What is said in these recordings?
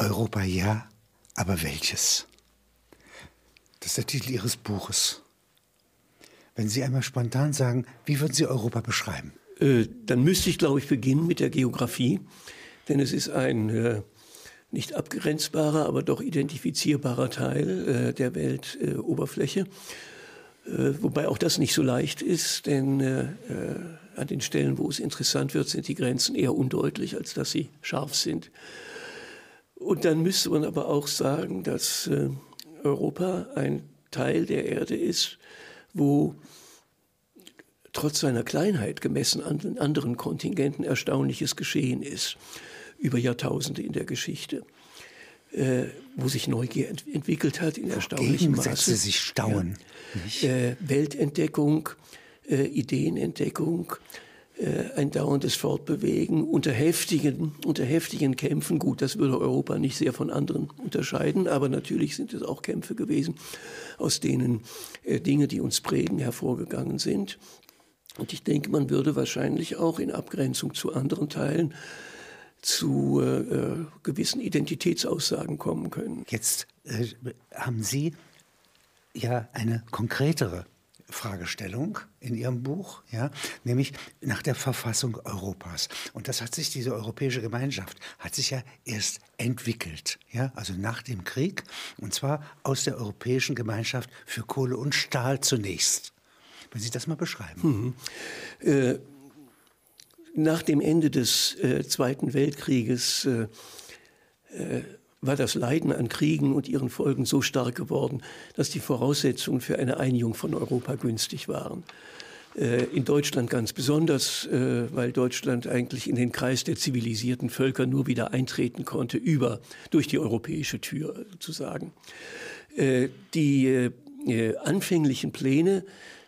Europa ja, aber welches? Das ist der Titel Ihres Buches. Wenn Sie einmal spontan sagen, wie würden Sie Europa beschreiben? Äh, dann müsste ich, glaube ich, beginnen mit der Geografie, denn es ist ein äh, nicht abgrenzbarer, aber doch identifizierbarer Teil äh, der Weltoberfläche. Äh, wobei auch das nicht so leicht ist, denn äh, an den Stellen, wo es interessant wird, sind die Grenzen eher undeutlich, als dass sie scharf sind. Und dann müsste man aber auch sagen, dass äh, Europa ein Teil der Erde ist, wo trotz seiner Kleinheit gemessen an den anderen Kontingenten Erstaunliches geschehen ist über Jahrtausende in der Geschichte, äh, wo sich Neugier ent entwickelt hat in erstaunlichem Maße. sich Stauen. Ja. Äh, Weltentdeckung, äh, Ideenentdeckung, ein dauerndes Fortbewegen unter heftigen, unter heftigen Kämpfen. Gut, das würde Europa nicht sehr von anderen unterscheiden, aber natürlich sind es auch Kämpfe gewesen, aus denen äh, Dinge, die uns prägen, hervorgegangen sind. Und ich denke, man würde wahrscheinlich auch in Abgrenzung zu anderen Teilen zu äh, äh, gewissen Identitätsaussagen kommen können. Jetzt äh, haben Sie ja eine konkretere Fragestellung in Ihrem Buch, ja, nämlich nach der Verfassung Europas. Und das hat sich, diese europäische Gemeinschaft, hat sich ja erst entwickelt, ja, also nach dem Krieg, und zwar aus der europäischen Gemeinschaft für Kohle und Stahl zunächst. Wenn Sie das mal beschreiben. Mhm. Äh, nach dem Ende des äh, Zweiten Weltkrieges äh, äh, war das Leiden an Kriegen und ihren Folgen so stark geworden, dass die Voraussetzungen für eine Einigung von Europa günstig waren. Äh, in Deutschland ganz besonders, äh, weil Deutschland eigentlich in den Kreis der zivilisierten Völker nur wieder eintreten konnte, über, durch die europäische Tür sozusagen. Äh, die anfänglichen Pläne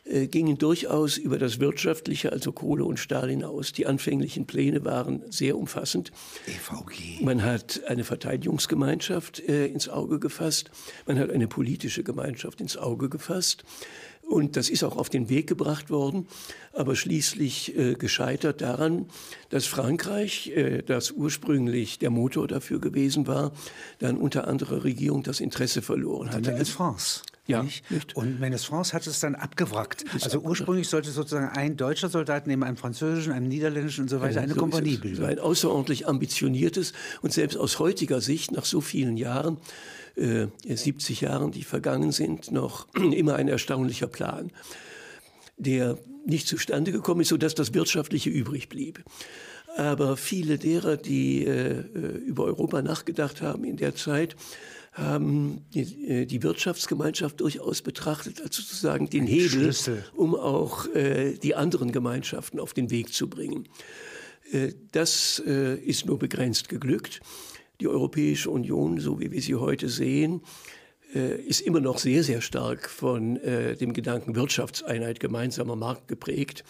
äh, gingen durchaus über das Wirtschaftliche, also Kohle und Stahl hinaus. Die anfänglichen Pläne waren sehr umfassend. EVG. Man hat eine Verteidigungsgemeinschaft äh, ins Auge gefasst. Man hat eine politische Gemeinschaft ins Auge gefasst. Und das ist auch auf den Weg gebracht worden, aber schließlich äh, gescheitert daran, dass Frankreich, äh, das ursprünglich der Motor dafür gewesen war, dann unter anderer Regierung das Interesse verloren hatte. Dann France. Ja, nicht? Nicht. Und Menes France hat es dann abgewrackt. Ist also ursprünglich sollte sozusagen ein deutscher Soldat neben einem französischen, einem niederländischen und so weiter ja, eine so Kompanie bilden. Ein außerordentlich ambitioniertes und selbst aus heutiger Sicht nach so vielen Jahren, äh, 70 Jahren, die vergangen sind, noch immer ein erstaunlicher Plan, der nicht zustande gekommen ist, sodass das Wirtschaftliche übrig blieb. Aber viele derer, die äh, äh über Europa nachgedacht haben in der Zeit, haben die, äh, die Wirtschaftsgemeinschaft durchaus betrachtet als sozusagen den Hebel, Schlüssel. um auch äh, die anderen Gemeinschaften auf den Weg zu bringen. Äh, das äh, ist nur begrenzt geglückt. Die Europäische Union, so wie wir sie heute sehen, äh, ist immer noch sehr, sehr stark von äh, dem Gedanken Wirtschaftseinheit, gemeinsamer Markt geprägt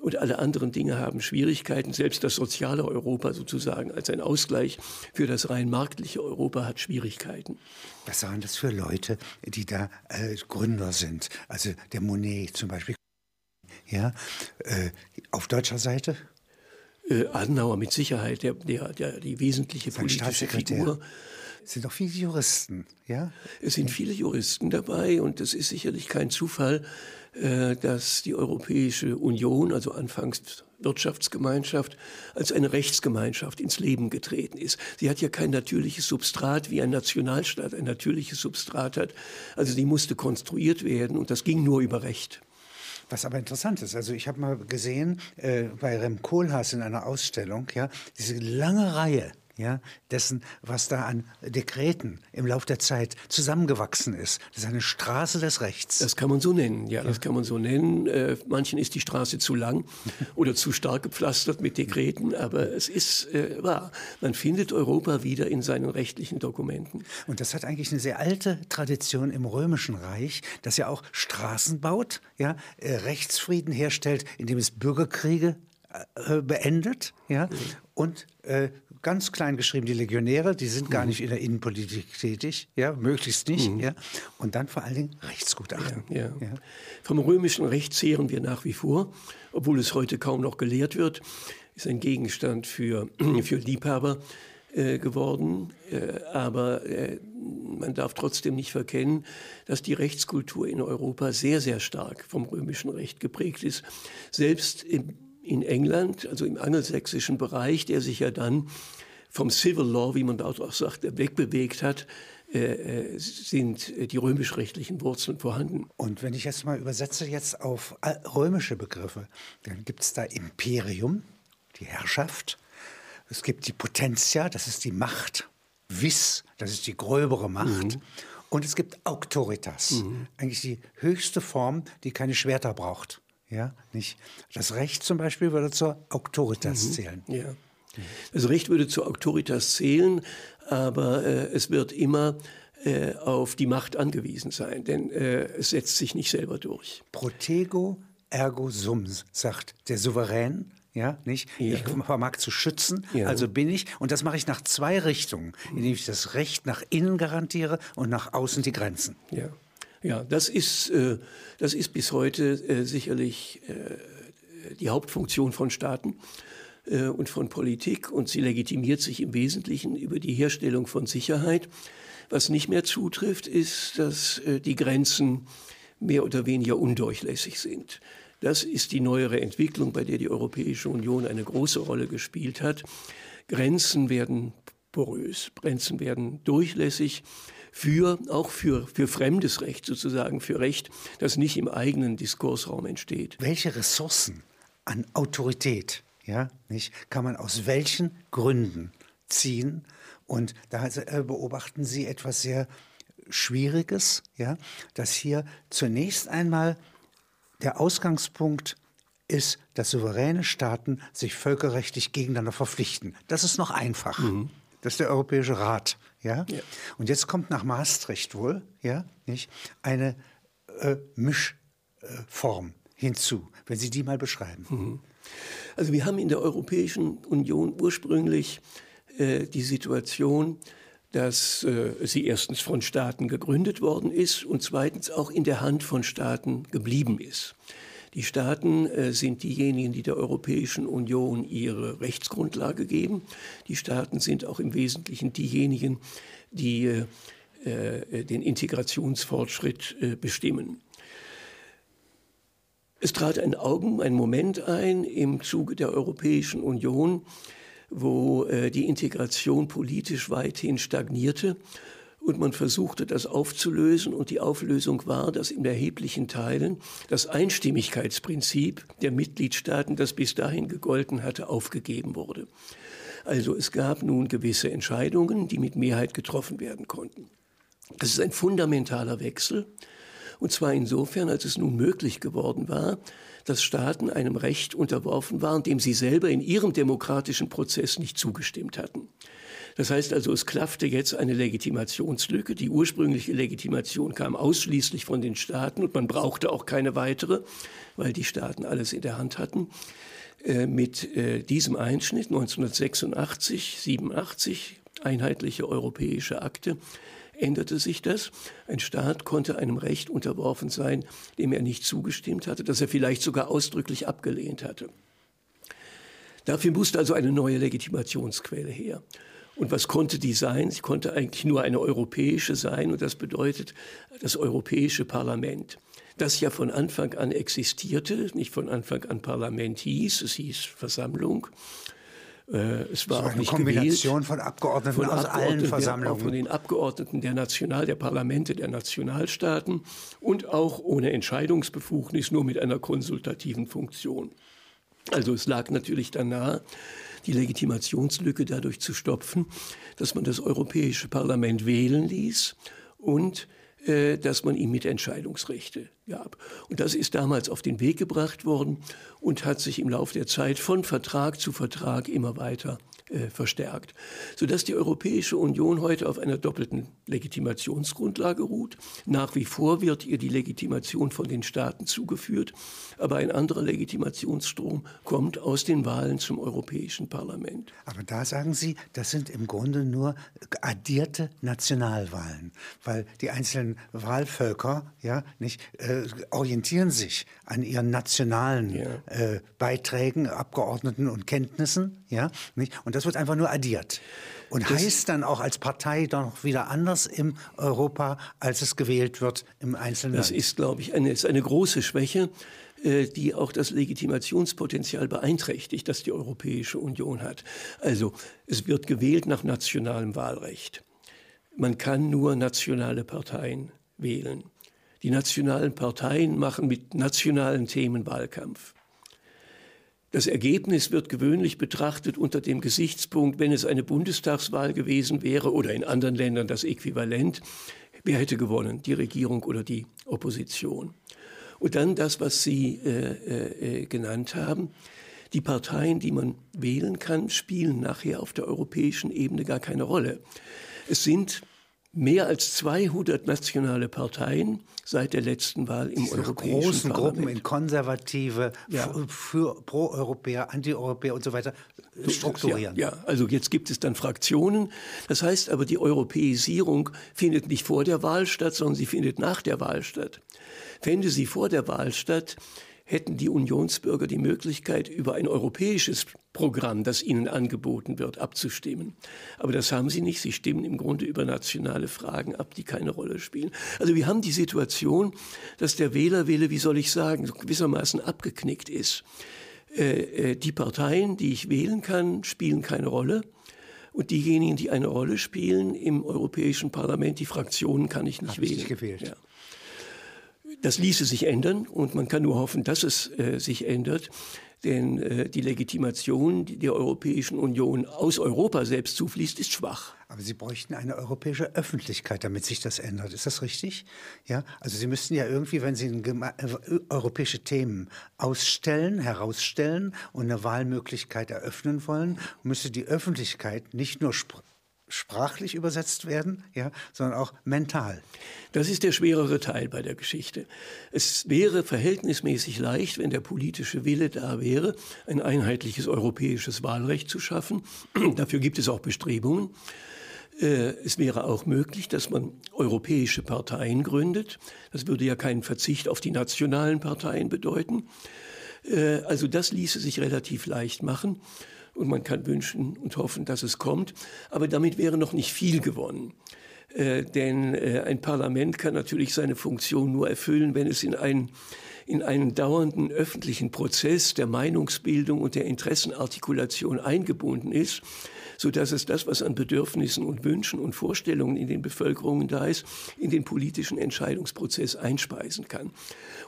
und alle anderen Dinge haben Schwierigkeiten. Selbst das soziale Europa sozusagen als ein Ausgleich für das rein marktliche Europa hat Schwierigkeiten. Was waren das für Leute, die da äh, Gründer sind? Also der Monet zum Beispiel. Ja, äh, auf deutscher Seite? Äh, Adenauer mit Sicherheit, der, der, der die wesentliche Sein politische Figur. Es sind auch viele Juristen, ja? Es sind viele Juristen dabei und es ist sicherlich kein Zufall, dass die Europäische Union, also anfangs Wirtschaftsgemeinschaft, als eine Rechtsgemeinschaft ins Leben getreten ist. Sie hat ja kein natürliches Substrat, wie ein Nationalstaat ein natürliches Substrat hat. Also die musste konstruiert werden und das ging nur über Recht. Was aber interessant ist, also ich habe mal gesehen äh, bei Rem Koolhaas in einer Ausstellung, ja, diese lange Reihe ja, dessen, was da an Dekreten im Lauf der Zeit zusammengewachsen ist. Das ist eine Straße des Rechts. Das kann man so nennen, ja, das kann man so nennen. Äh, manchen ist die Straße zu lang oder zu stark gepflastert mit Dekreten, aber es ist äh, wahr. Man findet Europa wieder in seinen rechtlichen Dokumenten. Und das hat eigentlich eine sehr alte Tradition im Römischen Reich, das ja auch Straßen baut, ja, äh, Rechtsfrieden herstellt, indem es Bürgerkriege äh, beendet, ja, mhm. und äh, ganz klein geschrieben die Legionäre, die sind gar mhm. nicht in der Innenpolitik tätig, ja, möglichst nicht, mhm. ja, und dann vor allen Dingen Rechtsgutachten. Ja, ja. Ja. Vom römischen Recht zehren wir nach wie vor, obwohl es heute kaum noch gelehrt wird, ist ein Gegenstand für, für Liebhaber. äh, geworden, äh, aber äh, man darf trotzdem nicht verkennen, dass die Rechtskultur in Europa sehr, sehr stark vom römischen Recht geprägt ist. Selbst im, in England, also im angelsächsischen Bereich, der sich ja dann vom Civil Law, wie man dort auch sagt, wegbewegt hat, äh, äh, sind die römisch-rechtlichen Wurzeln vorhanden. Und wenn ich jetzt mal übersetze jetzt auf römische Begriffe, dann gibt es da Imperium, die Herrschaft, es gibt die Potentia, das ist die Macht, Vis, das ist die gröbere Macht. Mhm. Und es gibt Autoritas, mhm. eigentlich die höchste Form, die keine Schwerter braucht. Ja, nicht? Das Recht zum Beispiel würde zur Autoritas mhm. zählen. Ja. Das Recht würde zur Autoritas zählen, aber äh, es wird immer äh, auf die Macht angewiesen sein, denn äh, es setzt sich nicht selber durch. Protego ergo sum, sagt der Souverän. Ja, nicht? Ja. Ich vermag zu schützen, ja. also bin ich. Und das mache ich nach zwei Richtungen, indem ich das Recht nach innen garantiere und nach außen die Grenzen. Ja, ja das, ist, äh, das ist bis heute äh, sicherlich äh, die Hauptfunktion von Staaten. Äh, und von Politik und sie legitimiert sich im Wesentlichen über die Herstellung von Sicherheit. Was nicht mehr zutrifft, ist, dass äh, die Grenzen mehr oder weniger undurchlässig sind. Das ist die neuere Entwicklung, bei der die Europäische Union eine große Rolle gespielt hat. Grenzen werden porös, Grenzen werden durchlässig für, auch für, für fremdes Recht sozusagen, für Recht, das nicht im eigenen Diskursraum entsteht. Welche Ressourcen an Autorität ja, nicht, kann man aus welchen Gründen ziehen. Und da äh, beobachten Sie etwas sehr Schwieriges, ja, dass hier zunächst einmal der Ausgangspunkt ist, dass souveräne Staaten sich völkerrechtlich gegeneinander verpflichten. Das ist noch einfach. Mhm. Das ist der Europäische Rat. Ja? ja? Und jetzt kommt nach Maastricht wohl ja, nicht, eine äh, Mischform äh, hinzu, wenn Sie die mal beschreiben. Mhm. Also wir haben in der Europäischen Union ursprünglich äh, die Situation, dass äh, sie erstens von Staaten gegründet worden ist und zweitens auch in der Hand von Staaten geblieben ist. Die Staaten äh, sind diejenigen, die der Europäischen Union ihre Rechtsgrundlage geben. Die Staaten sind auch im Wesentlichen diejenigen, die äh, äh den Integrationsfortschritt äh, bestimmen. Es trat ein Augen, ein Moment ein im Zuge der Europäischen Union, wo äh, die Integration politisch weithin stagnierte und man versuchte, das aufzulösen. Und die Auflösung war, dass in erheblichen Teilen das Einstimmigkeitsprinzip der Mitgliedstaaten, das bis dahin gegolten hatte, aufgegeben wurde. Also es gab nun gewisse Entscheidungen, die mit Mehrheit getroffen werden konnten. Das ist ein fundamentaler Wechsel. Und zwar insofern, als es nun möglich geworden war, dass Staaten einem Recht unterworfen waren, dem sie selber in ihrem demokratischen Prozess nicht zugestimmt hatten. Das heißt also, es klaffte jetzt eine Legitimationslücke. Die ursprüngliche Legitimation kam ausschließlich von den Staaten und man brauchte auch keine weitere, weil die Staaten alles in der Hand hatten. Äh, mit äh, diesem Einschnitt 1986, 87, einheitliche europäische Akte, änderte sich das. Ein Staat konnte einem Recht unterworfen sein, dem er nicht zugestimmt hatte, das er vielleicht sogar ausdrücklich abgelehnt hatte. Dafür musste also eine neue Legitimationsquelle her. Und was konnte die sein? Sie konnte eigentlich nur eine europäische sein und das bedeutet das Europäische Parlament, das ja von Anfang an existierte, nicht von Anfang an Parlament hieß, es hieß Versammlung äh, es war so auch eine nicht Kombination gewählt. von Abgeordneten von aus Abgeordneten, allen Versammlungen. Von den Abgeordneten der National, der Parlamente der Nationalstaaten und auch ohne Entscheidungsbefugnis, nur mit einer konsultativen Funktion. Also es lag natürlich dann nahe, die Legitimationslücke dadurch zu stopfen, dass man das Europäische Parlament wählen ließ und äh, dass man ihm mit Entscheidungsrechte gab. Und das ist damals auf den Weg gebracht worden und hat sich im Laufe der Zeit von Vertrag zu Vertrag immer weiter äh, verstärkt, sodass die Europäische Union heute auf einer doppelten Legitimationsgrundlage ruht. Nach wie vor wird ihr die Legitimation von den Staaten zugeführt, aber ein anderer Legitimationsstrom kommt aus den Wahlen zum Europäischen Parlament. Aber da sagen Sie, das sind im Grunde nur addierte Nationalwahlen, weil die einzelnen Wahlvölker ja nicht äh, orientieren sich an ihren nationalen ja. äh, Beiträgen, Abgeordneten und Kenntnissen, ja nicht und das wird einfach nur addiert. Und das heißt dann auch als Partei doch wieder anders im Europa, als es gewählt wird im Einzelnen? Das ist, glaube ich, eine, ist eine große Schwäche, äh, die auch das Legitimationspotenzial beeinträchtigt, das die Europäische Union hat. Also es wird gewählt nach nationalem Wahlrecht. Man kann nur nationale Parteien wählen. Die nationalen Parteien machen mit nationalen Themen Wahlkampf. Das Ergebnis wird gewöhnlich betrachtet unter dem Gesichtspunkt, wenn es eine Bundestagswahl gewesen wäre oder in anderen Ländern das Äquivalent, wer hätte gewonnen, die Regierung oder die Opposition. Und dann das, was Sie äh, äh, äh, genannt haben. Die Parteien, die man wählen kann, spielen nachher auf der europäischen Ebene gar keine Rolle. Es sind mehr als 200 nationale Parteien seit der letzten Wahl im Diese Europäischen großen Parlament. Gruppen in Konservative, Ja. für Pro-Europäer, Anti-Europäer und so weiter strukturieren. Ja, ja, also jetzt gibt es dann Fraktionen. Das heißt aber, die Europäisierung findet nicht vor der Wahl statt, sondern sie findet nach der Wahl statt. Fände sie vor der Wahl statt, hätten die Unionsbürger die Möglichkeit, über ein europäisches Programm, das ihnen angeboten wird, abzustimmen. Aber das haben sie nicht. Sie stimmen im Grunde über nationale Fragen ab, die keine Rolle spielen. Also wir haben die Situation, dass der Wählerwille, wie soll ich sagen, gewissermaßen abgeknickt ist. Äh, äh, die Parteien, die ich wählen kann, spielen keine Rolle. Und diejenigen, die eine Rolle spielen im Europäischen Parlament, die Fraktionen kann ich nicht ich wählen. nicht gewählt. Ja. Das ließe sich ändern und man kann nur hoffen, dass es äh, sich ändert. Denn äh, die Legitimation, die der Europäischen Union aus Europa selbst zufließt, ist schwach. Aber Sie bräuchten eine europäische Öffentlichkeit, damit sich das ändert. Ist das richtig? Ja, also Sie müssten ja irgendwie, wenn Sie äh, europäische Themen ausstellen, herausstellen und eine Wahlmöglichkeit eröffnen wollen, müsste die Öffentlichkeit nicht nur spr sprachlich übersetzt werden, ja, sondern auch mental. Das ist der schwerere Teil bei der Geschichte. Es wäre verhältnismäßig leicht, wenn der politische Wille da wäre, ein einheitliches europäisches Wahlrecht zu schaffen. Dafür gibt es auch Bestrebungen. Äh, Es wäre auch möglich, dass man europäische Parteien gründet. Das würde ja keinen Verzicht auf die nationalen Parteien bedeuten. Äh, Also das ließe sich relativ leicht machen und man kann wünschen und hoffen, dass es kommt. Aber damit wäre noch nicht viel gewonnen. Äh, denn äh, ein Parlament kann natürlich seine Funktion nur erfüllen, wenn es in einen, in einen dauernden öffentlichen Prozess der Meinungsbildung und der Interessenartikulation eingebunden ist, so dass es das, was an Bedürfnissen und Wünschen und Vorstellungen in den Bevölkerungen da ist, in den politischen Entscheidungsprozess einspeisen kann.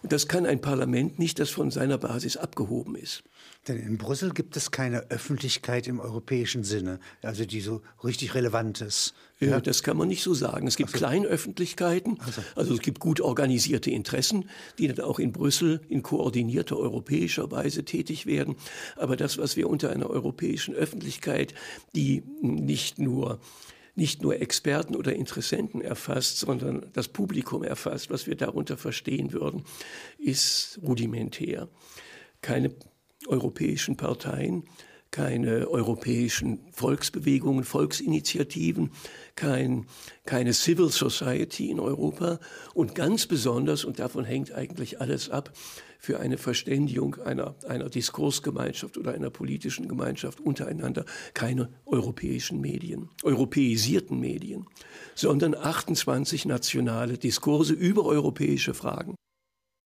Und das kann ein Parlament nicht, das von seiner Basis abgehoben ist. Denn in Brüssel gibt es keine Öffentlichkeit im europäischen Sinne, also die so richtig relevant ist. Ja. Das kann man nicht so sagen. Es gibt Kleinöffentlichkeiten, also es gibt gut organisierte Interessen, die dann auch in Brüssel in koordinierter europäischer Weise tätig werden. Aber das, was wir unter einer europäischen Öffentlichkeit, die nicht nur nicht nur Experten oder Interessenten erfasst, sondern das Publikum erfasst, was wir darunter verstehen würden, ist rudimentär. Keine europäischen Parteien, keine europäischen Volksbewegungen, Volksinitiativen, kein, keine Civil Society in Europa und ganz besonders, und davon hängt eigentlich alles ab, für eine Verständigung einer, einer Diskursgemeinschaft oder einer politischen Gemeinschaft untereinander keine europäischen Medien, europäisierten Medien, sondern 28 nationale Diskurse über europäische Fragen.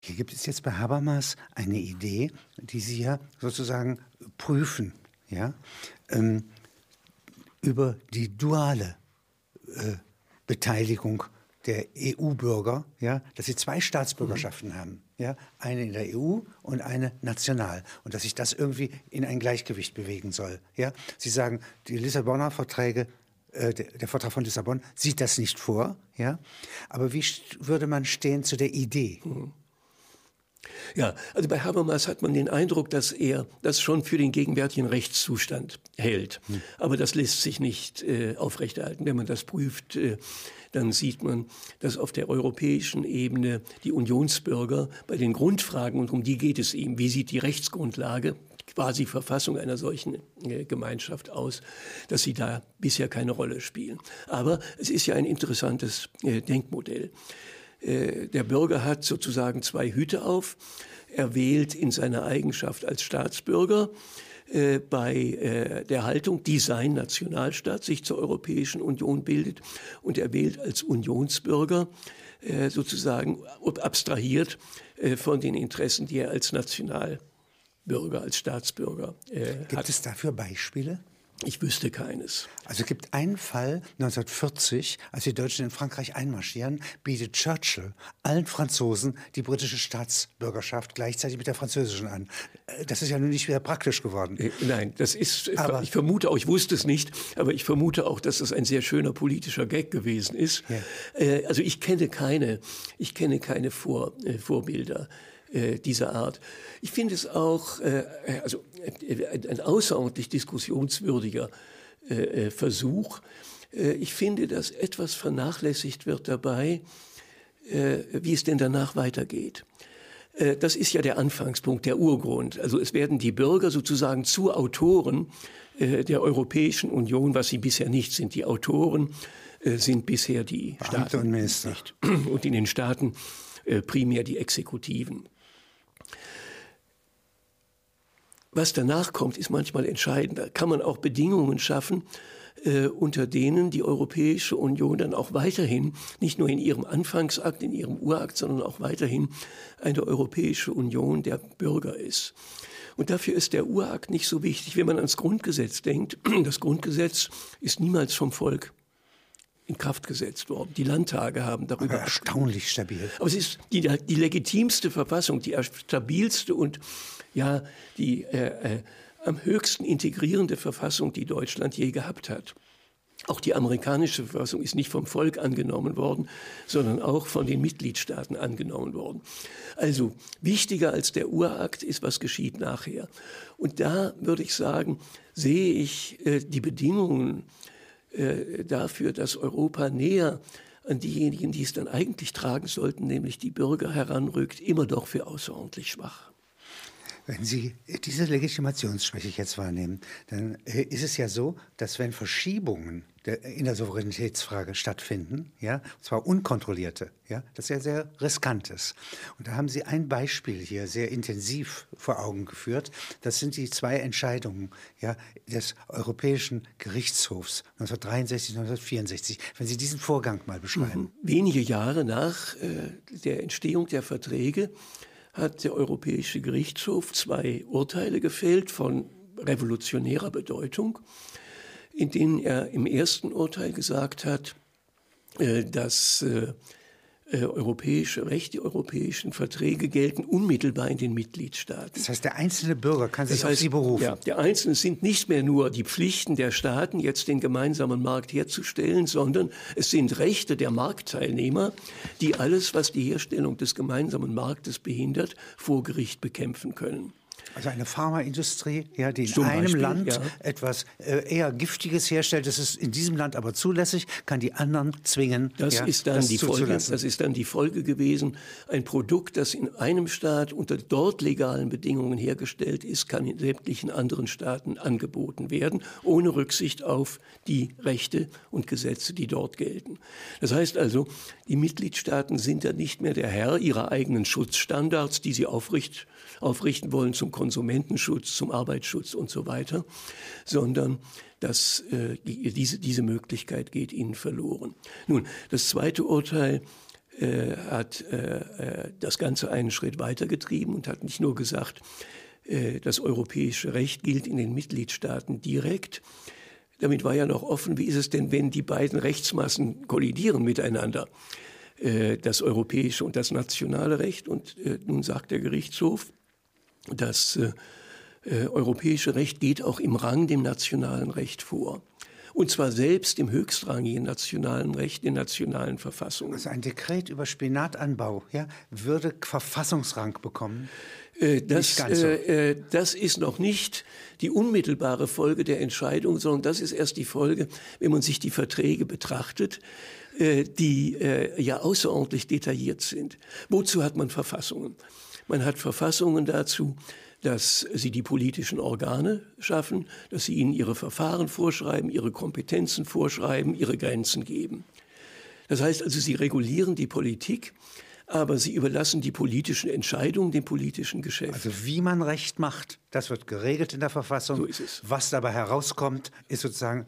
Hier gibt es jetzt bei Habermas eine Idee, die Sie ja sozusagen prüfen, ja, ähm, über die duale äh, Beteiligung der EU-Bürger, ja, dass sie zwei Staatsbürgerschaften Mhm. haben, ja, eine in der EU und eine national und dass sich das irgendwie in ein Gleichgewicht bewegen soll, ja. Sie sagen, die Lissabonner Verträge äh, der, der Vertrag von Lissabon sieht das nicht vor, ja. Aber wie würde man stehen zu der Idee? Ja, also bei Habermas hat man den Eindruck, dass er das schon für den gegenwärtigen Rechtszustand hält. Aber das lässt sich nicht äh, aufrechterhalten. Wenn man das prüft, äh, dann sieht man, dass auf der europäischen Ebene die Unionsbürger bei den Grundfragen, und um die geht es ihm, wie sieht die Rechtsgrundlage, quasi Verfassung einer solchen äh, Gemeinschaft aus, dass sie da bisher keine Rolle spielen. Aber es ist ja ein interessantes äh, Denkmodell. Äh, der Bürger hat sozusagen zwei Hüte auf. Er wählt in seiner Eigenschaft als Staatsbürger äh, bei äh, der Haltung, die sein Nationalstaat sich zur Europäischen Union bildet und er wählt als Unionsbürger äh, sozusagen abstrahiert von den Interessen, die er als Nationalbürger, als Staatsbürger äh, Gibt hat. es dafür Beispiele? Ich wüsste keines. Also es gibt einen Fall 1940, als die Deutschen in Frankreich einmarschieren, bietet Churchill allen Franzosen die britische Staatsbürgerschaft gleichzeitig mit der französischen an. Äh, das ist ja nun nicht wieder praktisch geworden. Äh, nein, das ist, aber, ich vermute auch, ich wusste es nicht, aber ich vermute auch, dass das ein sehr schöner politischer Gag gewesen ist. Ja. Äh, also ich kenne keine, ich kenne keine Vor, Vorbilder dieser Art. Ich finde es auch, also ein außerordentlich diskussionswürdiger äh, äh, Versuch. Äh, ich finde, dass etwas vernachlässigt wird dabei, wie es denn danach weitergeht. Das ist ja der Anfangspunkt, der Urgrund. Also es werden die Bürger sozusagen zu Autoren der Europäischen Union, was sie bisher nicht sind. Die Autoren sind bisher die Beamte Staaten und Minister. Nicht. Und in den Staaten primär die Exekutiven. Was danach kommt, ist manchmal entscheidend. Da kann man auch Bedingungen schaffen, äh, unter denen die Europäische Union dann auch weiterhin, nicht nur in ihrem Anfangsakt, in ihrem Urakt, sondern auch weiterhin eine Europäische Union der Bürger ist. Und dafür ist der Urakt nicht so wichtig, wenn man ans Grundgesetz denkt. Das Grundgesetz ist niemals vom Volk in Kraft gesetzt worden. Die Landtage haben darüber. Aber erstaunlich stabil. Aber es ist die, die legitimste Verfassung, die stabilste und ja die äh, äh, am höchsten integrierende Verfassung, die Deutschland je gehabt hat. Auch die amerikanische Verfassung ist nicht vom Volk angenommen worden, sondern auch von den Mitgliedstaaten angenommen worden. Also wichtiger als der Urakt ist, was geschieht nachher. Und da würde ich sagen, sehe ich äh, die Bedingungen äh, dafür, dass Europa näher an diejenigen, die es dann eigentlich tragen sollten, nämlich die Bürger heranrückt, immer doch für außerordentlich schwach. Wenn Sie diese Legitimationsschwäche jetzt wahrnehmen, dann äh, ist es ja so, dass wenn Verschiebungen in der Souveränitätsfrage stattfinden, ja, und zwar unkontrollierte, ja, das ist ja sehr riskantes. Und da haben Sie ein Beispiel hier sehr intensiv vor Augen geführt. Das sind die zwei Entscheidungen ja, des Europäischen Gerichtshofs 1963, 1964. Wenn Sie diesen Vorgang mal beschreiben. Mhm. Wenige Jahre nach äh, der Entstehung der Verträge hat der Europäische Gerichtshof zwei Urteile gefällt von revolutionärer Bedeutung, in denen er im ersten Urteil gesagt hat, äh, dass äh, europäische Recht, die europäischen Verträge gelten unmittelbar in den Mitgliedstaaten. Das heißt, der einzelne Bürger kann sich das heißt, auf sie berufen. Ja, der Einzelne sind nicht mehr nur die Pflichten der Staaten, jetzt den gemeinsamen Markt herzustellen, sondern es sind Rechte der Marktteilnehmer, die alles, was die Herstellung des gemeinsamen Marktes behindert, vor Gericht bekämpfen können. Also eine Pharmaindustrie, ja, die in Zum einem Beispiel, Land ja. etwas äh, eher Giftiges herstellt, das ist in diesem Land aber zulässig, kann die anderen zwingen. Das, ja, ist, dann das die Folge, das ist dann die Folge gewesen. Ein Produkt, das in einem Staat unter dort legalen Bedingungen hergestellt ist, kann in sämtlichen anderen Staaten angeboten werden, ohne Rücksicht auf die Rechte und Gesetze, die dort gelten. Das heißt also, die Mitgliedstaaten sind dann nicht mehr der Herr ihrer eigenen Schutzstandards, die sie aufricht, aufrichten wollen zum Konsumentenschutz, zum Arbeitsschutz und so weiter, sondern dass äh, die, diese, diese Möglichkeit geht ihnen verloren. Nun, das zweite Urteil äh, hat äh, äh das Ganze einen Schritt weitergetrieben und hat nicht nur gesagt, äh, das europäische Recht gilt in den Mitgliedstaaten direkt, damit war ja noch offen, wie ist es denn, wenn die beiden Rechtsmassen kollidieren miteinander, äh, das europäische und das nationale Recht. Und nun sagt der Gerichtshof, das äh, europäische Recht geht auch im Rang dem nationalen Recht vor. Und zwar selbst im höchstrangigen nationalen Recht, in nationalen Verfassungen. Also ein Dekret über Spinatanbau ja, würde Verfassungsrang bekommen? Äh, das, so. Äh, äh, das ist noch nicht die unmittelbare Folge der Entscheidung, sondern das ist erst die Folge, wenn man sich die Verträge betrachtet, äh, die äh, ja außerordentlich detailliert sind. Wozu hat man Verfassungen? Man hat Verfassungen dazu, dass sie die politischen Organe schaffen, dass sie ihnen ihre Verfahren vorschreiben, ihre Kompetenzen vorschreiben, ihre Grenzen geben. Das heißt also, sie regulieren die Politik, aber sie überlassen die politischen Entscheidungen dem politischen Geschäft. Also wie man Recht macht, das wird geregelt in der Verfassung. So ist es. Was dabei herauskommt, ist sozusagen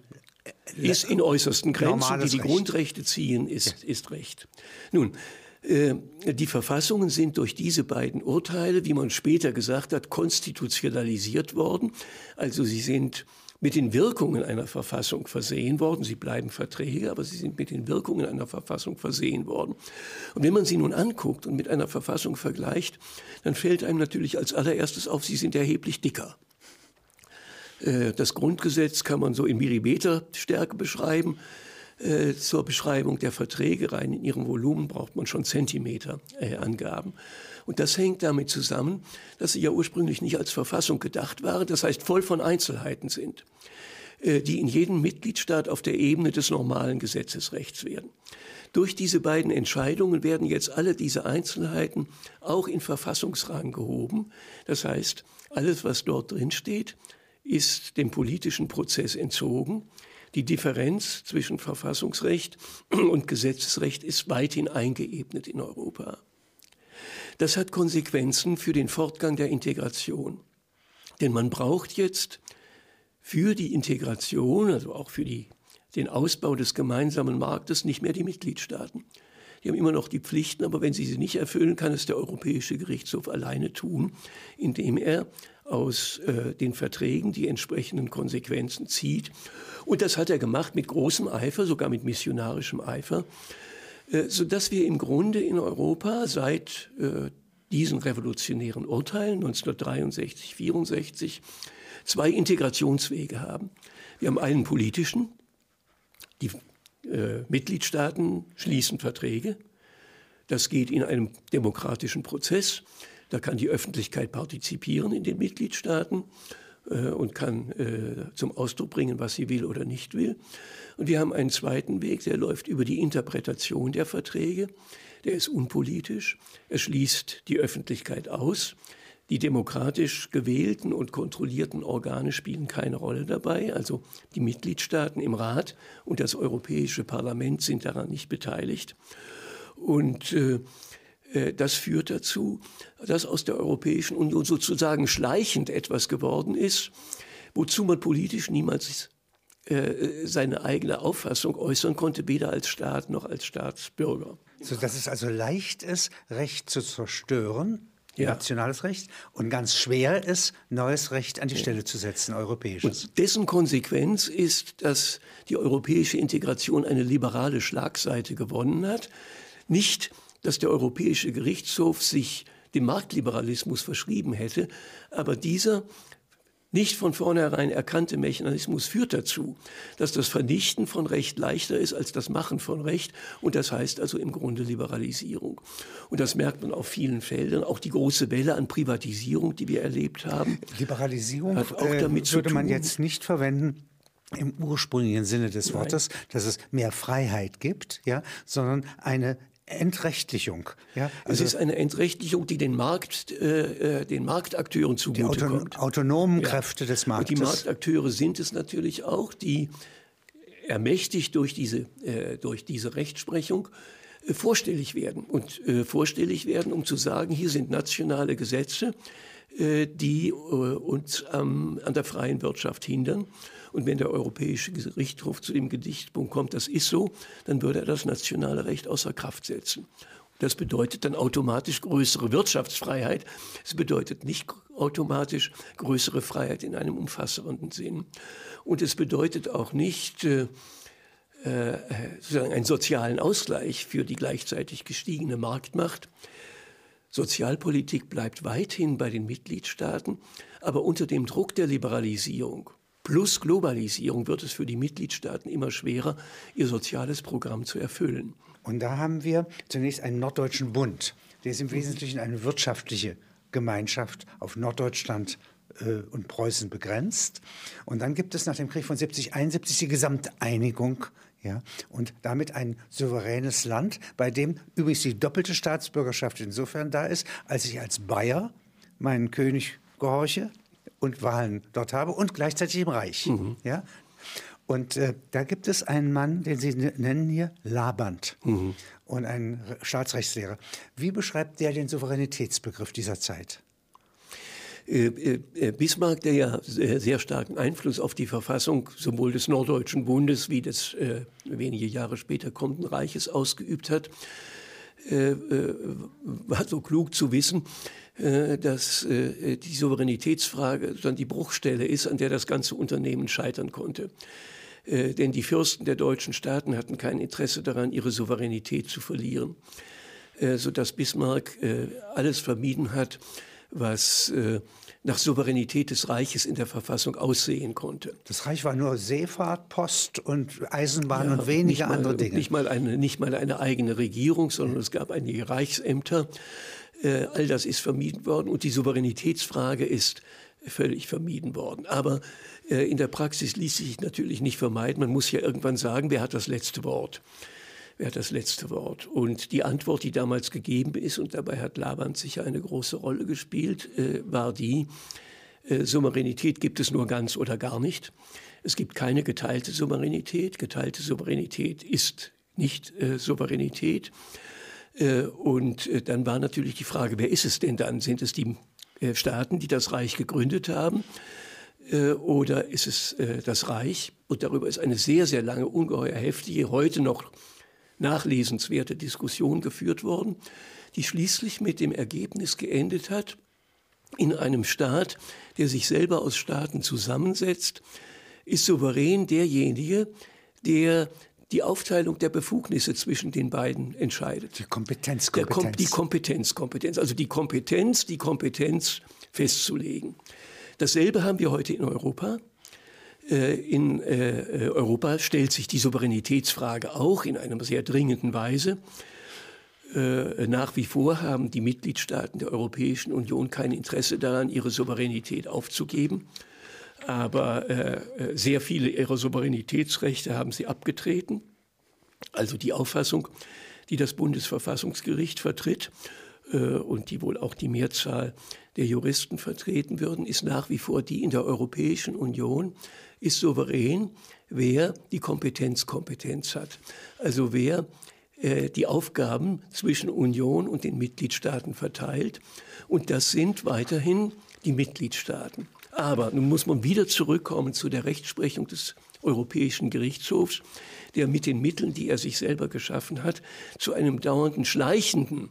ist in äußersten Grenzen, die die Recht. Grundrechte ziehen, ist, ja. ist Recht. Nun, die Verfassungen sind durch diese beiden Urteile, wie man später gesagt hat, konstitutionalisiert worden. Also sie sind mit den Wirkungen einer Verfassung versehen worden. Sie bleiben Verträge, aber sie sind mit den Wirkungen einer Verfassung versehen worden. Und wenn man sie nun anguckt und mit einer Verfassung vergleicht, dann fällt einem natürlich als allererstes auf, sie sind erheblich dicker. Äh, das Grundgesetz kann man so in Millimeterstärke beschreiben. Äh, zur Beschreibung der Verträge rein in ihrem Volumen braucht man schon Zentimeterangaben. Äh, Und das hängt damit zusammen, dass sie ja ursprünglich nicht als Verfassung gedacht waren, das heißt voll von Einzelheiten sind, die in jedem Mitgliedstaat auf der Ebene des normalen Gesetzesrechts werden. Durch diese beiden Entscheidungen werden jetzt alle diese Einzelheiten auch in Verfassungsrang gehoben. Das heißt, alles, was dort drin steht, ist dem politischen Prozess entzogen. Die Differenz zwischen Verfassungsrecht und Gesetzesrecht ist weithin eingeebnet in Europa. Das hat Konsequenzen für den Fortgang der Integration. Denn man braucht jetzt für die Integration, also auch für die, den Ausbau des gemeinsamen Marktes, nicht mehr die Mitgliedstaaten. Die haben immer noch die Pflichten, aber wenn sie sie nicht erfüllen, kann es der Europäische Gerichtshof alleine tun, indem er aus äh, den Verträgen die entsprechenden Konsequenzen zieht. Und das hat er gemacht mit großem Eifer, sogar mit missionarischem Eifer, äh, sodass wir im Grunde in Europa seit äh, diesen revolutionären Urteilen 1963, 64 zwei Integrationswege haben. Wir haben einen politischen, die äh, Mitgliedstaaten schließen Verträge. Das geht in einem demokratischen Prozess. Da kann die Öffentlichkeit partizipieren in den Mitgliedstaaten äh, und kann äh, zum Ausdruck bringen, was sie will oder nicht will. Und wir haben einen zweiten Weg, der läuft über die Interpretation der Verträge. Der ist unpolitisch. Er schließt die Öffentlichkeit aus. Die demokratisch gewählten und kontrollierten Organe spielen keine Rolle dabei. Also die Mitgliedstaaten im Rat und das Europäische Parlament sind daran nicht beteiligt. Und äh, das führt dazu, dass aus der Europäischen Union sozusagen schleichend etwas geworden ist, wozu man politisch niemals äh, seine eigene Auffassung äußern konnte, weder als Staat noch als Staatsbürger. So dass es also leicht ist, Recht zu zerstören, ja. nationales Recht, und ganz schwer ist, neues Recht an die ja. Stelle zu setzen, europäisches. Und dessen Konsequenz ist, dass die europäische Integration eine liberale Schlagseite gewonnen hat. Nicht dass der Europäische Gerichtshof sich dem Marktliberalismus verschrieben hätte, aber dieser nicht von vornherein erkannte Mechanismus führt dazu, dass das Vernichten von Recht leichter ist als das Machen von Recht. Und das heißt also im Grunde Liberalisierung. Und das merkt man auf vielen Feldern. Auch die große Welle an Privatisierung, die wir erlebt haben. Liberalisierung hat auch damit äh, würde man jetzt nicht verwenden im ursprünglichen Sinne des Wortes, Nein. dass es mehr Freiheit gibt, ja, sondern eine Entrechtlichung. Ja, also es ist eine Entrechtlichung, die den Markt, äh, äh den Marktakteuren zugutekommt. Die autonomen Kräfte ja. des Marktes. Und die Marktakteure sind es natürlich auch, die ermächtigt durch diese, äh, durch diese Rechtsprechung äh, vorstellig werden. Und äh, vorstellig werden, um zu sagen, hier sind nationale Gesetze, äh, die uns an der freien Wirtschaft hindern. Und wenn der Europäische Gerichtshof zu dem Gedichtpunkt kommt, das ist so, dann würde er das nationale Recht außer Kraft setzen. Das bedeutet dann automatisch größere Wirtschaftsfreiheit. Es bedeutet nicht automatisch größere Freiheit in einem umfassenden Sinn. Und es bedeutet auch nicht äh, äh, sozusagen einen sozialen Ausgleich für die gleichzeitig gestiegene Marktmacht. Sozialpolitik bleibt weithin bei den Mitgliedstaaten, aber unter dem Druck der Liberalisierung plus Globalisierung wird es für die Mitgliedstaaten immer schwerer, ihr soziales Programm zu erfüllen. Und da haben wir zunächst einen Norddeutschen Bund. Der ist im Wesentlichen eine wirtschaftliche Gemeinschaft auf Norddeutschland äh, und Preußen begrenzt. Und dann gibt es nach dem Krieg von 70, 71 die Gesamteinigung ja, und damit ein souveränes Land, bei dem übrigens die doppelte Staatsbürgerschaft insofern da ist, als ich als Bayer meinen König gehorche, und Wahlen dort habe und gleichzeitig im Reich. Mhm. Ja? Und äh, da gibt es einen Mann, den Sie nennen hier Laband mhm. und einen Staatsrechtslehrer. Wie beschreibt der den Souveränitätsbegriff dieser Zeit? Äh, äh, äh, Bismarck, der ja sehr starken Einfluss auf die Verfassung sowohl des Norddeutschen Bundes wie des äh, wenige Jahre später kommenden Reiches ausgeübt hat, äh, war so klug zu wissen, äh, dass die Souveränitätsfrage dann die Bruchstelle ist, an der das ganze Unternehmen scheitern konnte. Denn die Fürsten der deutschen Staaten hatten kein Interesse daran, ihre Souveränität zu verlieren, sodass Bismarck alles vermieden hat, was äh, nach Souveränität des Reiches in der Verfassung aussehen konnte. Das Reich war nur Seefahrt, Post und Eisenbahn ja, und wenige mal, andere Dinge. Nicht mal, eine, nicht mal eine eigene Regierung, sondern es gab einige Reichsämter. Äh, all das ist vermieden worden und die Souveränitätsfrage ist völlig vermieden worden. Aber äh, in der Praxis ließ sich natürlich nicht vermeiden. Man muss ja irgendwann sagen, wer hat das letzte Wort wer hat das letzte Wort? Und die Antwort, die damals gegeben ist, und dabei hat Laband sicher eine große Rolle gespielt, äh, war die, äh, Souveränität gibt es nur ganz oder gar nicht. Es gibt keine geteilte Souveränität. Geteilte Souveränität ist nicht äh, Souveränität. Äh, und äh, dann war natürlich die Frage, wer ist es denn dann? Sind es die äh, Staaten, die das Reich gegründet haben? oder ist es das Reich? Und darüber ist eine sehr, sehr lange, ungeheuer heftige, heute noch nachlesenswerte Diskussion geführt worden, die schließlich mit dem Ergebnis geendet hat, in einem Staat, der sich selber aus Staaten zusammensetzt, ist souverän derjenige, der die Aufteilung der Befugnisse zwischen den beiden entscheidet. Die Kompetenz, Kompetenz. Kom die Kompetenz, Kompetenz. Also die Kompetenz, die Kompetenz festzulegen. Dasselbe haben wir heute in Europa. Äh, in äh, Europa stellt sich die Souveränitätsfrage auch in einer sehr dringenden Weise. Äh, nach wie vor haben die Mitgliedstaaten der Europäischen Union kein Interesse daran, ihre Souveränität aufzugeben. Aber sehr viele ihrer Souveränitätsrechte haben sie abgetreten. Also die Auffassung, die das Bundesverfassungsgericht vertritt und die wohl auch die Mehrzahl der Juristen vertreten würden, ist nach wie vor die in der Europäischen Union ist souverän, wer die Kompetenz Kompetenz hat. Also wer äh, die Aufgaben zwischen Union und den Mitgliedstaaten verteilt. Und das sind weiterhin die Mitgliedstaaten. Aber nun muss man wieder zurückkommen zu der Rechtsprechung des Europäischen Gerichtshofs, der mit den Mitteln, die er sich selber geschaffen hat, zu einem dauernden schleichenden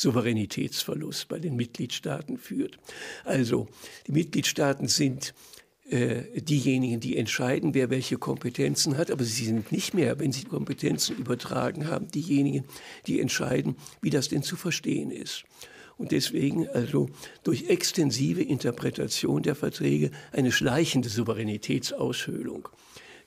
Souveränitätsverlust bei den Mitgliedstaaten führt. Also die Mitgliedstaaten sind äh, diejenigen, die entscheiden, wer welche Kompetenzen hat, aber sie sind nicht mehr, wenn sie Kompetenzen übertragen haben, diejenigen, die entscheiden, wie das denn zu verstehen ist. Und deswegen also durch extensive Interpretation der Verträge eine schleichende Souveränitätsaushöhlung,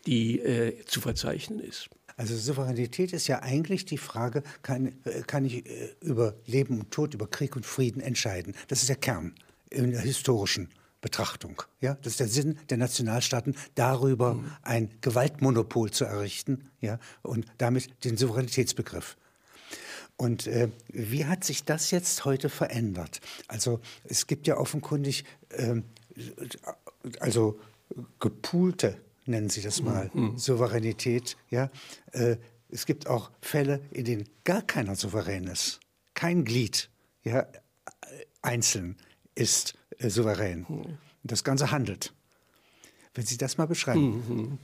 die äh, zu verzeichnen ist. Also Souveränität ist ja eigentlich die Frage, kann, äh, kann ich äh, über Leben und Tod, über Krieg und Frieden entscheiden? Das ist der Kern in der historischen Betrachtung. Ja, das ist der Sinn der Nationalstaaten, darüber mhm. ein Gewaltmonopol zu errichten, ja, und damit den Souveränitätsbegriff. Und äh, wie hat sich das jetzt heute verändert? Also es gibt ja offenkundig, äh, also gepoolte, nennen Sie das mal, mhm. Souveränität. Ja, äh, es gibt auch Fälle, in denen gar keiner souverän ist, kein Glied, ja, einzeln ist äh, souverän. Mhm. Das Ganze handelt. Wenn Sie das mal beschreiben. Mhm.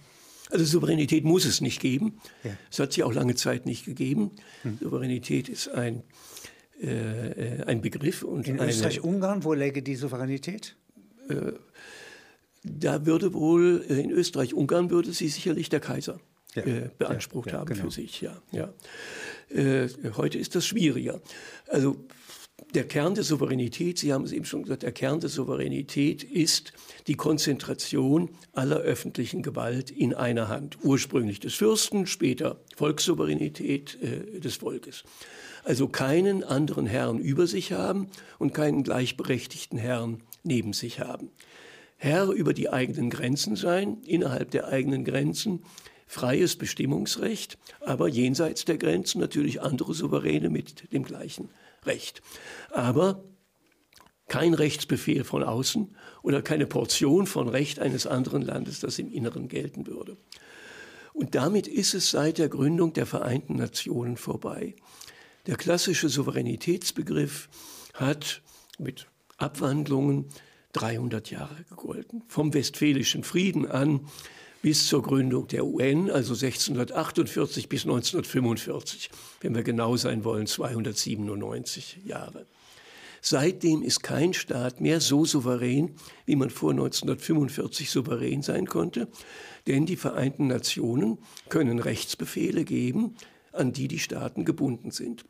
Also Souveränität muss es nicht geben. Ja. Es hat sie auch lange Zeit nicht gegeben. Mhm. Souveränität ist ein, äh, ein Begriff. Und In Österreich-Ungarn, wo läge die Souveränität? Da würde wohl, äh, in Österreich-Ungarn würde sie sicherlich der Kaiser ja. äh, beansprucht ja, haben genau. für sich. Ja, ja. Äh, heute ist das schwieriger. Also der Kern der Souveränität, Sie haben es eben schon gesagt, der Kern der Souveränität ist die Konzentration aller öffentlichen Gewalt in einer Hand. Ursprünglich des Fürsten, später Volkssouveränität äh, des Volkes. Also keinen anderen Herrn über sich haben und keinen gleichberechtigten Herrn neben sich haben. Herr über die eigenen Grenzen sein, innerhalb der eigenen Grenzen freies Bestimmungsrecht, aber jenseits der Grenzen natürlich andere Souveräne mit dem gleichen Recht. Aber kein Rechtsbefehl von außen oder keine Portion von Recht eines anderen Landes, das im Inneren gelten würde. Und damit ist es seit der Gründung der Vereinten Nationen vorbei. Der klassische Souveränitätsbegriff hat mit Abwandlungen 300 Jahre gegolten. Vom Westfälischen Frieden an bis zur Gründung der UN, also 1648 bis 1945, wenn wir genau sein wollen, 297 Jahre. Seitdem ist kein Staat mehr so souverän, wie man vor 1945 souverän sein konnte, denn die Vereinten Nationen können Rechtsbefehle geben, an die die Staaten gebunden sind.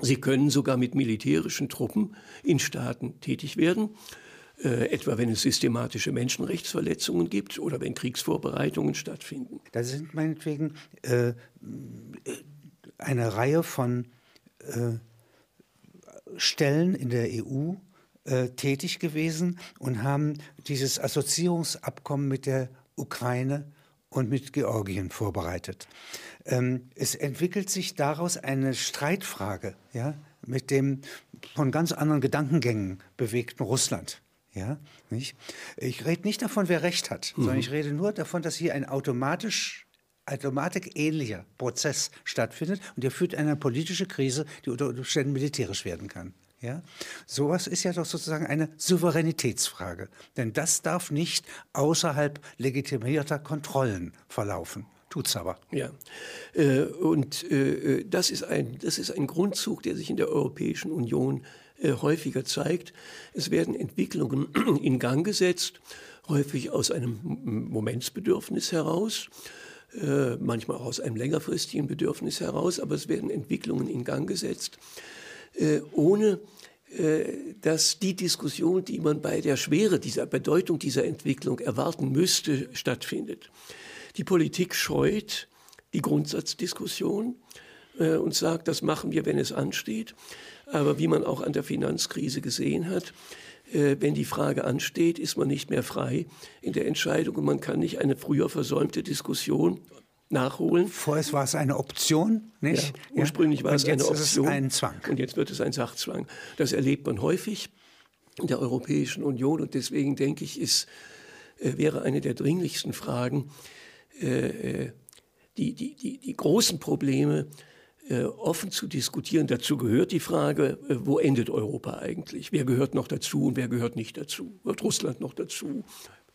Sie können sogar mit militärischen Truppen in Staaten tätig werden, äh, etwa wenn es systematische Menschenrechtsverletzungen gibt oder wenn Kriegsvorbereitungen stattfinden. Da sind meinetwegen äh, eine Reihe von äh, Stellen in der EU äh, tätig gewesen und haben dieses Assoziierungsabkommen mit der Ukraine und mit Georgien vorbereitet. Ähm, es entwickelt sich daraus eine Streitfrage ja, mit dem von ganz anderen Gedankengängen bewegten Russland. Ja, nicht? Ich rede nicht davon, wer recht hat, mhm. sondern ich rede nur davon, dass hier ein automatisch automatikähnlicher Prozess stattfindet und der führt eine politische Krise, die unter Umständen militärisch werden kann. Ja? Sowas ist ja doch sozusagen eine Souveränitätsfrage. Denn das darf nicht außerhalb legitimierter Kontrollen verlaufen. Tut's aber. Ja. Äh, und äh, das, ist ein, das ist ein Grundzug, der sich in der Europäischen Union äh, häufiger zeigt. Es werden Entwicklungen in Gang gesetzt, häufig aus einem Momentsbedürfnis heraus äh, manchmal auch aus einem längerfristigen Bedürfnis heraus, aber es werden Entwicklungen in Gang gesetzt, äh, ohne äh, dass die Diskussion, die man bei der Schwere dieser Bedeutung dieser Entwicklung erwarten müsste, stattfindet. Die Politik scheut die Grundsatzdiskussion und sagt, das machen wir, wenn es ansteht. Aber wie man auch an der Finanzkrise gesehen hat, äh, wenn die Frage ansteht, ist man nicht mehr frei in der Entscheidung und man kann nicht eine früher versäumte Diskussion nachholen. Vorher war es eine Option, nicht? Ja, ursprünglich ja. war es eine Option. Ist es ein Zwang. Und jetzt wird es ein Sachzwang. Das erlebt man häufig in der Europäischen Union und deswegen denke ich, ist, äh, wäre eine der dringlichsten Fragen, äh, die, die, die, die großen Probleme offen zu diskutieren. Dazu gehört die Frage, äh, wo endet Europa eigentlich? Wer gehört noch dazu und wer gehört nicht dazu? Gehört Russland noch dazu?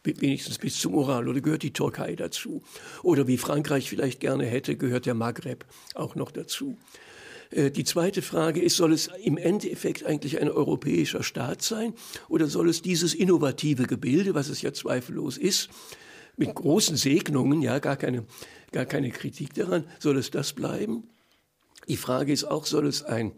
wenigstens bis zum Ural oder gehört die Türkei dazu? Oder wie Frankreich vielleicht gerne hätte, gehört der Maghreb auch noch dazu? Äh, die zweite Frage ist, soll es im Endeffekt eigentlich ein europäischer Staat sein oder soll es dieses innovative Gebilde, was es ja zweifellos ist, mit großen Segnungen, ja, gar keine, gar keine Kritik daran, soll es das bleiben? Die Frage ist auch, soll es ein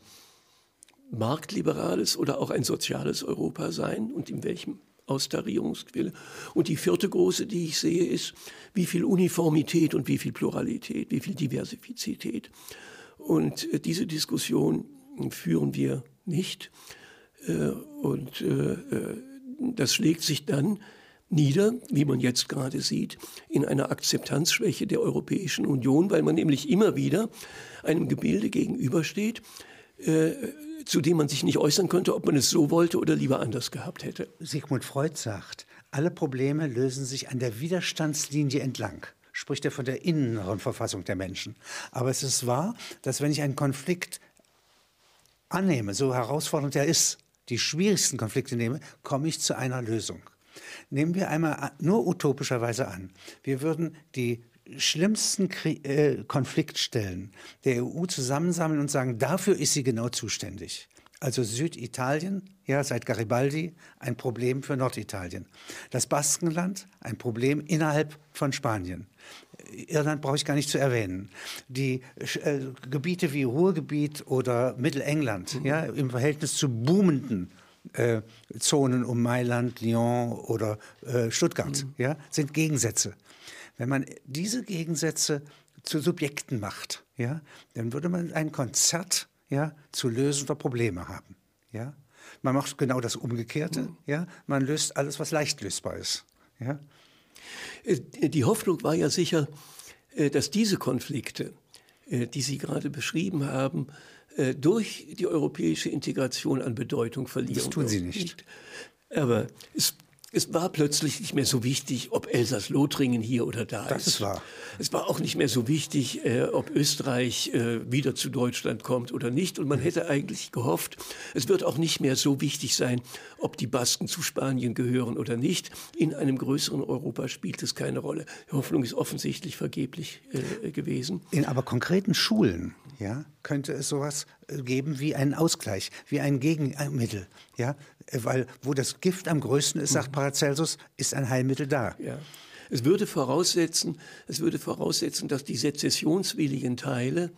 marktliberales oder auch ein soziales Europa sein und in welchem Austarierungsquelle. Und die vierte große, die ich sehe, ist, wie viel Uniformität und wie viel Pluralität, wie viel Diversifizität. Und äh, diese Diskussion führen wir nicht. Äh, und äh, das schlägt sich dann nieder, wie man jetzt gerade sieht, in einer Akzeptanzschwäche der Europäischen Union, weil man nämlich immer wieder einem Gebilde gegenübersteht, äh, zu dem man sich nicht äußern könnte, ob man es so wollte oder lieber anders gehabt hätte. Sigmund Freud sagt, alle Probleme lösen sich an der Widerstandslinie entlang spricht er von der inneren Verfassung der Menschen. Aber es ist wahr, dass wenn ich einen Konflikt annehme, so herausfordernd er ist, die schwierigsten Konflikte nehme, komme ich zu einer Lösung. Nehmen wir einmal nur utopischerweise an, wir würden die schlimmsten Krie äh, Konfliktstellen der EU zusammensammeln und sagen, dafür ist sie genau zuständig. Also Süditalien, ja, seit Garibaldi ein Problem für Norditalien. Das Baskenland, ein Problem innerhalb von Spanien. Irland brauche ich gar nicht zu erwähnen. Die äh, Gebiete wie Ruhrgebiet oder Mittelengland, mhm. ja, im Verhältnis zu boomenden äh, Zonen um Mailand, Lyon oder äh, Stuttgart, mhm. ja, sind Gegensätze. Wenn man diese Gegensätze zu Subjekten macht, ja, dann würde man ein Konzert ja, zu lösender Probleme haben. Ja. Man macht genau das Umgekehrte. Mhm. Ja. Man löst alles, was leicht lösbar ist. Ja. Äh, die Hoffnung war ja sicher, äh, dass diese Konflikte, äh, die Sie gerade beschrieben haben, durch die europäische Integration an Bedeutung verlieren. Das tun Sie nicht. nicht. Aber es Es war plötzlich nicht mehr so wichtig, ob Elsass-Lothringen hier oder da das ist. Wahr. Es war auch nicht mehr so wichtig, äh, ob Österreich äh, wieder zu Deutschland kommt oder nicht. Und man hätte eigentlich gehofft, es wird auch nicht mehr so wichtig sein, ob die Basken zu Spanien gehören oder nicht. In einem größeren Europa spielt es keine Rolle. Die Hoffnung ist offensichtlich vergeblich äh, gewesen. In aber konkreten Schulen ja, könnte es sowas äh, geben wie einen Ausgleich, wie ein Gegenmittel. Ja? Weil wo das Gift am größten ist, sagt Paracelsus, ist ein Heilmittel da. Ja. Es würde voraussetzen, es würde voraussetzen, dass die sezessionswilligen Teile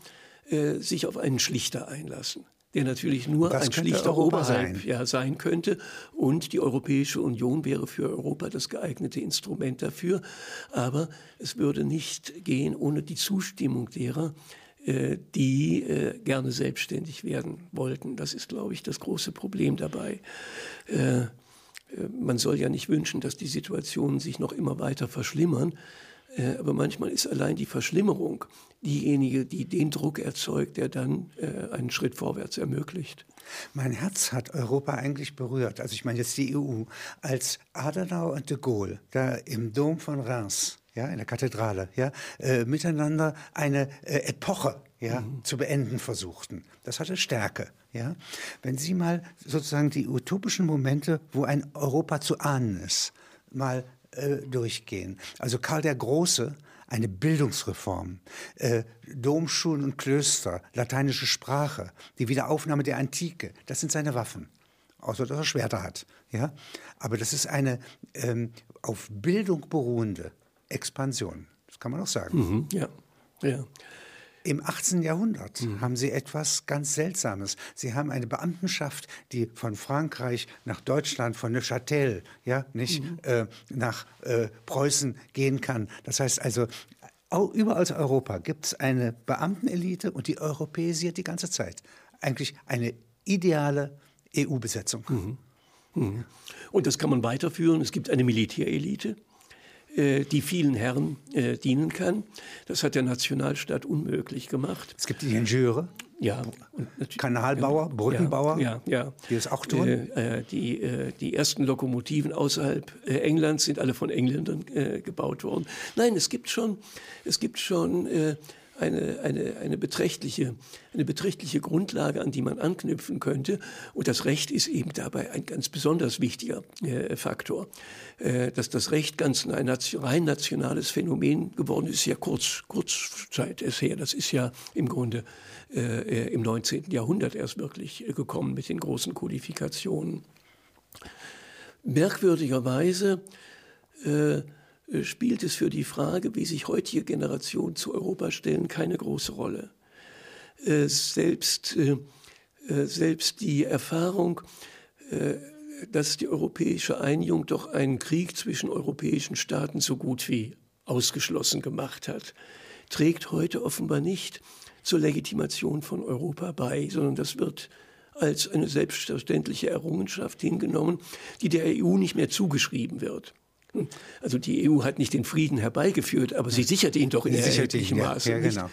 äh, sich auf einen Schlichter einlassen der natürlich nur ein schlichter Europa oberhalb sein. Ja, sein könnte. Und die Europäische Union wäre für Europa das geeignete Instrument dafür. Aber es würde nicht gehen ohne die Zustimmung derer, äh, die äh, gerne selbstständig werden wollten. Das ist, glaube ich, das große Problem dabei. Äh, man soll ja nicht wünschen, dass die Situationen sich noch immer weiter verschlimmern. Aber manchmal ist allein die Verschlimmerung diejenige, die den Druck erzeugt, der dann einen Schritt vorwärts ermöglicht. Mein Herz hat Europa eigentlich berührt. Also ich meine jetzt die EU, als Adenauer und de Gaulle da im Dom von Reims ja, in der Kathedrale, ja, äh, miteinander eine äh, Epoche ja, mhm. zu beenden versuchten. Das hatte Stärke. Ja. Wenn Sie mal sozusagen die utopischen Momente, wo ein Europa zu ahnen ist, mal äh, durchgehen. Also Karl der Große, eine Bildungsreform, äh, Domschulen und Klöster, lateinische Sprache, die Wiederaufnahme der Antike, das sind seine Waffen. Außer dass er Schwerter hat. Ja? Aber das ist eine ähm, auf Bildung beruhende Expansion. Das kann man auch sagen. Mhm, ja, ja. Im 18. Jahrhundert mhm. haben sie etwas ganz Seltsames. Sie haben eine Beamtenschaft, die von Frankreich nach Deutschland, von Neuchâtel, ja, nicht mhm. äh, nach äh, Preußen gehen kann. Das heißt also, überall aus Europa gibt es eine Beamtenelite und die europäisiert die ganze Zeit. Eigentlich eine ideale EU-Besetzung. Mhm. mhm. Und das kann man weiterführen. Es gibt eine Militärelite die vielen Herren äh, dienen kann. Das hat der Nationalstaat unmöglich gemacht. Es gibt die Ingenieure. Ja, Kanalbauer, Brückenbauer, ja, ja, die das auch tun. Äh, äh die, äh, die ersten Lokomotiven außerhalb äh, Englands sind alle von Engländern gebaut worden. Nein, es gibt schon, es gibt schon eine, eine, eine, beträchtliche, eine beträchtliche Grundlage, an die man anknüpfen könnte. Und das Recht ist eben dabei ein ganz besonders wichtiger äh, Faktor. Äh, dass das Recht ganz ein rein nationales Phänomen geworden ist, ist ja kurz, Kurzzeit ist her. Das ist ja im Grunde äh, im 19. Jahrhundert erst wirklich gekommen mit den großen Kodifikationen. Merkwürdigerweise äh, äh, spielt es für die Frage, wie sich heutige Generationen zu Europa stellen, keine große Rolle. Äh, selbst, äh, selbst die Erfahrung, dass die europäische Einigung doch einen Krieg zwischen europäischen Staaten so gut wie ausgeschlossen gemacht hat, trägt heute offenbar nicht zur Legitimation von Europa bei, sondern das wird als eine selbstverständliche Errungenschaft hingenommen, die der EU nicht mehr zugeschrieben wird. Also die EU hat nicht den Frieden herbeigeführt, aber sie sichert ihn doch in erheblichem Maße. Ja, genau.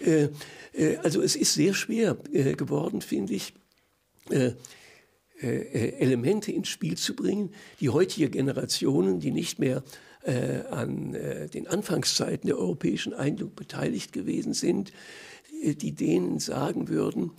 Ja. Äh, äh, also es ist sehr schwer äh, geworden, finde ich, äh, äh, Elemente ins Spiel zu bringen, die heutige Generationen, die nicht mehr äh, an den Anfangszeiten der europäischen Einigung beteiligt gewesen sind, die denen sagen würden,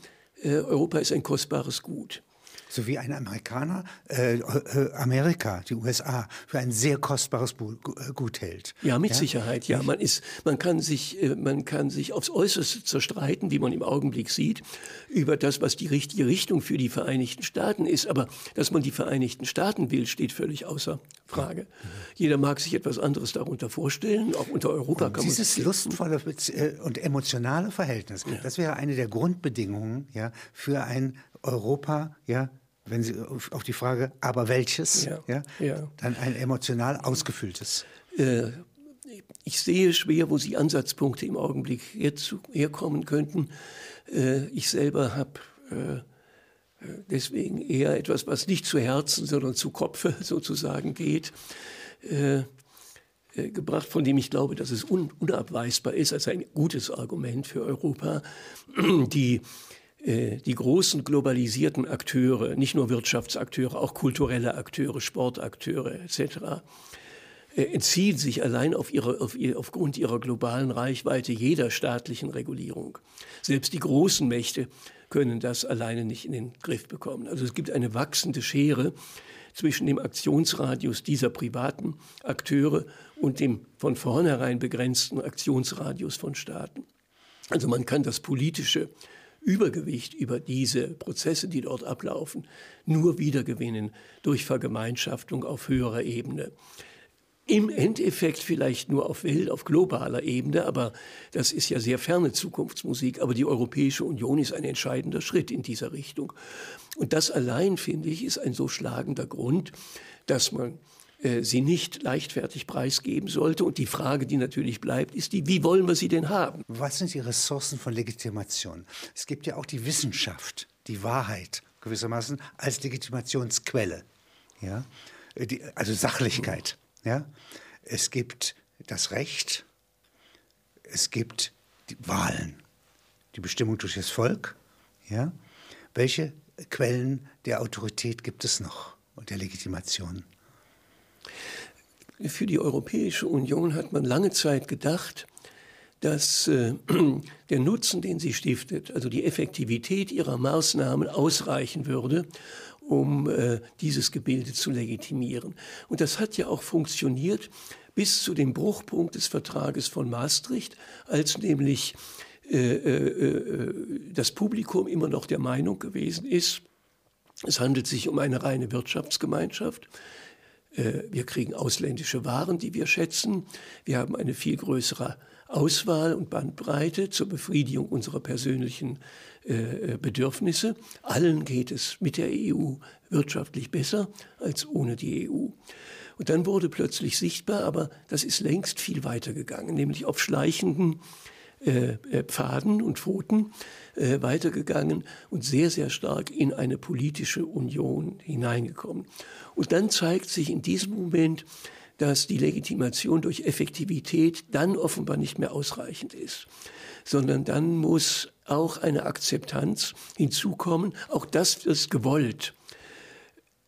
Europa ist ein kostbares Gut so wie ein Amerikaner äh, äh Amerika, die USA, für ein sehr kostbares äh, Gut hält. Ja, mit ja? Sicherheit. Ja, man ist, man kann sich, äh, man kann sich aufs Äußerste zerstreiten, wie man im Augenblick sieht, über das, was die richtige Richtung für die Vereinigten Staaten ist. Aber dass man die Vereinigten Staaten will, steht völlig außer Frage. Jeder mag sich etwas anderes darunter vorstellen. Auch unter Europa und kann man dieses lustvolle und emotionale Verhältnis, ja. das wäre eine der Grundbedingungen ja, für ein Europa, ja, wenn Sie auf die Frage, aber welches, ja, ja, ja. dann ein emotional ausgefülltes. Äh, ich sehe schwer, wo Sie Ansatzpunkte im Augenblick herkommen könnten. Äh, ich selber habe äh, deswegen eher etwas, was nicht zu Herzen, sondern zu Kopfe sozusagen geht, äh, gebracht, von dem ich glaube, dass es un unabweisbar ist als ein gutes Argument für Europa. Die die großen globalisierten Akteure, nicht nur Wirtschaftsakteure, auch kulturelle Akteure, Sportakteure etc., äh, entziehen sich allein auf ihre, auf ihr, aufgrund ihrer globalen Reichweite jeder staatlichen Regulierung. Selbst die großen Mächte können das alleine nicht in den Griff bekommen. Also es gibt eine wachsende Schere zwischen dem Aktionsradius dieser privaten Akteure und dem von vornherein begrenzten Aktionsradius von Staaten. Also man kann das politische Übergewicht über diese Prozesse, die dort ablaufen, nur wiedergewinnen durch Vergemeinschaftung auf höherer Ebene. Im Endeffekt vielleicht nur auf Welt, auf globaler Ebene, aber das ist ja sehr ferne Zukunftsmusik. Aber die Europäische Union ist ein entscheidender Schritt in dieser Richtung. Und das allein, finde ich, ist ein so schlagender Grund, dass man äh, sie nicht leichtfertig preisgeben sollte. Und die Frage, die natürlich bleibt, ist die, wie wollen wir sie denn haben? Was sind die Ressourcen von Legitimation? Es gibt ja auch die Wissenschaft, die Wahrheit gewissermaßen als Legitimationsquelle. Ja? Äh, die, also Sachlichkeit. Ja? Es gibt das Recht, es gibt die Wahlen, die Bestimmung durch das Volk. Ja? Welche Quellen der Autorität gibt es noch und der Legitimation? Für die Europäische Union hat man lange Zeit gedacht, dass äh, der Nutzen, den sie stiftet, also die Effektivität ihrer Maßnahmen ausreichen würde, um äh, dieses Gebilde zu legitimieren. Und das hat ja auch funktioniert bis zu dem Bruchpunkt des Vertrages von Maastricht, als nämlich äh, äh, äh das Publikum immer noch der Meinung gewesen ist, es handelt sich um eine reine Wirtschaftsgemeinschaft. Äh, wir kriegen ausländische Waren, die wir schätzen. Wir haben eine viel größere Auswahl und Bandbreite zur Befriedigung unserer persönlichen äh, Bedürfnisse. Allen geht es mit der EU wirtschaftlich besser als ohne die EU. Und dann wurde plötzlich sichtbar, aber das ist längst viel weiter gegangen, nämlich auf schleichenden äh, äh, Pfaden und Pfoten äh, weitergegangen und sehr, sehr stark in eine politische Union hineingekommen. Und dann zeigt sich in diesem Moment, dass die Legitimation durch Effektivität dann offenbar nicht mehr ausreichend ist, sondern dann muss auch eine Akzeptanz hinzukommen. Auch das ist gewollt.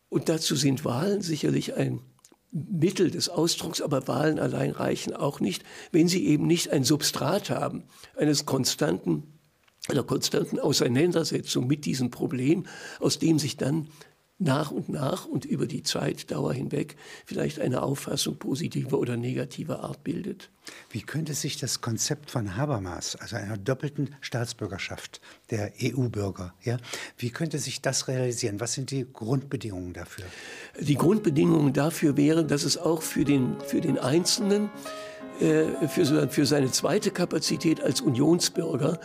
Und dazu sind Wahlen sicherlich ein Mittel des Ausdrucks, aber Wahlen allein reichen auch nicht, wenn sie eben nicht ein Substrat haben, eines konstanten, einer konstanten Auseinandersetzung mit diesem Problem, aus dem sich dann nach und nach und über die Zeitdauer hinweg vielleicht eine Auffassung positiver oder negativer Art bildet. Wie könnte sich das Konzept von Habermas, also einer doppelten Staatsbürgerschaft der EU-Bürger, ja, wie könnte sich das realisieren? Was sind die Grundbedingungen dafür? Die Grundbedingungen dafür wären, dass es auch für den, für den Einzelnen äh, für, für seine zweite Kapazität als Unionsbürger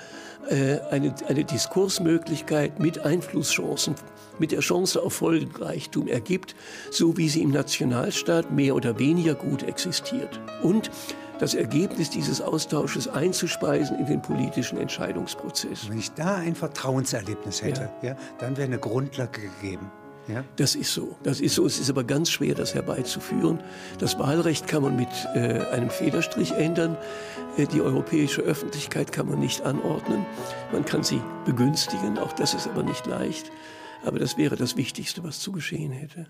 eine, eine Diskursmöglichkeit mit Einflusschancen, mit der Chance auf Folgenreichtum ergibt, so wie sie im Nationalstaat mehr oder weniger gut existiert. Und das Ergebnis dieses Austausches einzuspeisen in den politischen Entscheidungsprozess. Wenn ich da ein Vertrauenserlebnis hätte, ja. ja dann wäre eine Grundlage gegeben. Das ist so. Das ist so. Es ist aber ganz schwer, das herbeizuführen. Das Wahlrecht kann man mit äh, einem Federstrich ändern. Äh, die europäische Öffentlichkeit kann man nicht anordnen. Man kann sie begünstigen. Auch das ist aber nicht leicht. Aber das wäre das Wichtigste, was zu geschehen hätte.